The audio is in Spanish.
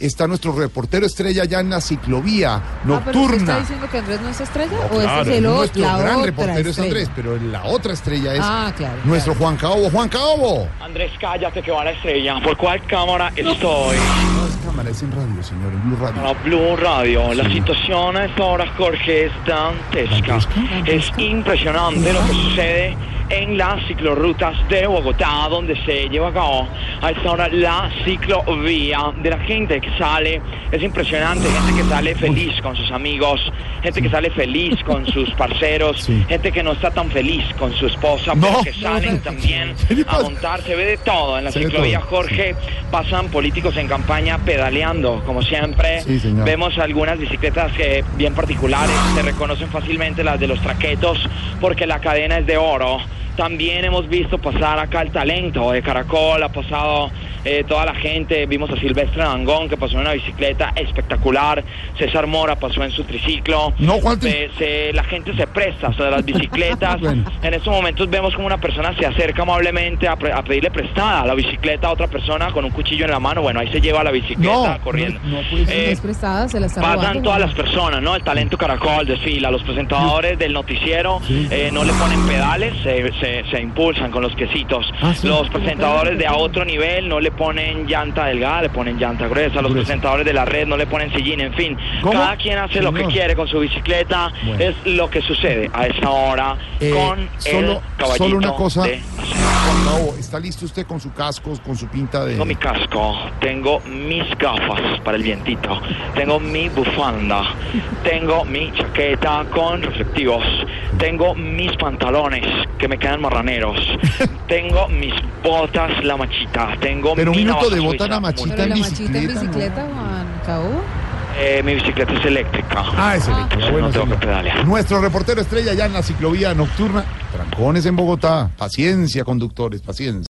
Está nuestro reportero estrella ya en la ciclovía Ah, pero usted está nocturna. diciendo que Andrés no es estrella No, o ese es el otro, nuestro la gran otra reportero es? Andrés, pero la otra estrella es Ah, claro, nuestro Juan Caobo. Juan Caobo. Andrés, cállate que va la estrella. ¿Por cuál cámara estoy? No es cámara, es en radio, señor, en Blue Radio. La Blue Radio. La situación a esta hora, Jorge, es dantesca. ¿Dantesca? Es impresionante lo que sucede en las ciclorrutas de Bogotá, donde se lleva a cabo a esta hora la ciclovía de la gente que sale. Es impresionante, gente que sale feliz con sus amigos, gente que sale feliz con sus parceros, Sí. gente que no está tan feliz con su esposa, No. pero que salen también ¿Qué le a montar. Se ve de todo en la ciclovía. Jorge. Pasan políticos en campaña pedaleando, como siempre. Sí. Vemos algunas bicicletas que bien particulares, se reconocen fácilmente las de los traquetos porque la cadena es de oro. También hemos visto pasar acá el talento de Caracol, ha pasado eh, toda la gente, vimos a Silvestre Dangón que pasó en una bicicleta espectacular, César Mora pasó en su triciclo. No, ¿cuál tri- Se- se- la gente se presta a las bicicletas. Bueno. En estos momentos vemos como una persona se acerca amablemente a, pre- a pedirle prestada la bicicleta a otra persona con un cuchillo en la mano. Bueno, ahí se lleva la bicicleta No, corriendo. no, no puede ser. Eh, es prestada, se la está Pasan robando. todas las personas, ¿no? El talento caracol desfila, los presentadores del noticiero eh, no le ponen pedales, se, se- se impulsan con los piecitos. Ah, sí. Los presentadores de a otro nivel no le ponen llanta delgada, le ponen llanta gruesa. Los presentadores de la red no le ponen sillín, en fin. ¿Cómo? Cada quien hace lo que Señor. quiere con su bicicleta. Bueno. Es lo que sucede a esta hora Eh, con solo- el caballito solo una cosa. de ¿está listo usted con su casco, con su pinta de... Tengo mi casco, tengo mis gafas para el vientito, tengo mi bufanda, tengo mi chaqueta con reflectivos, tengo mis pantalones que me quedan marraneros, tengo mis botas la machita, tengo Pero un mi minuto de bota la machita. Pero la en machita en bicicleta, bicicleta, Juan Cabo. eh, mi bicicleta es eléctrica. Ah, ese Ah. ya, bueno, No tengo señor. que pedalear. Nuestro reportero estrella ya en la ciclovía nocturna. Trancones en Bogotá. Paciencia, conductores, paciencia.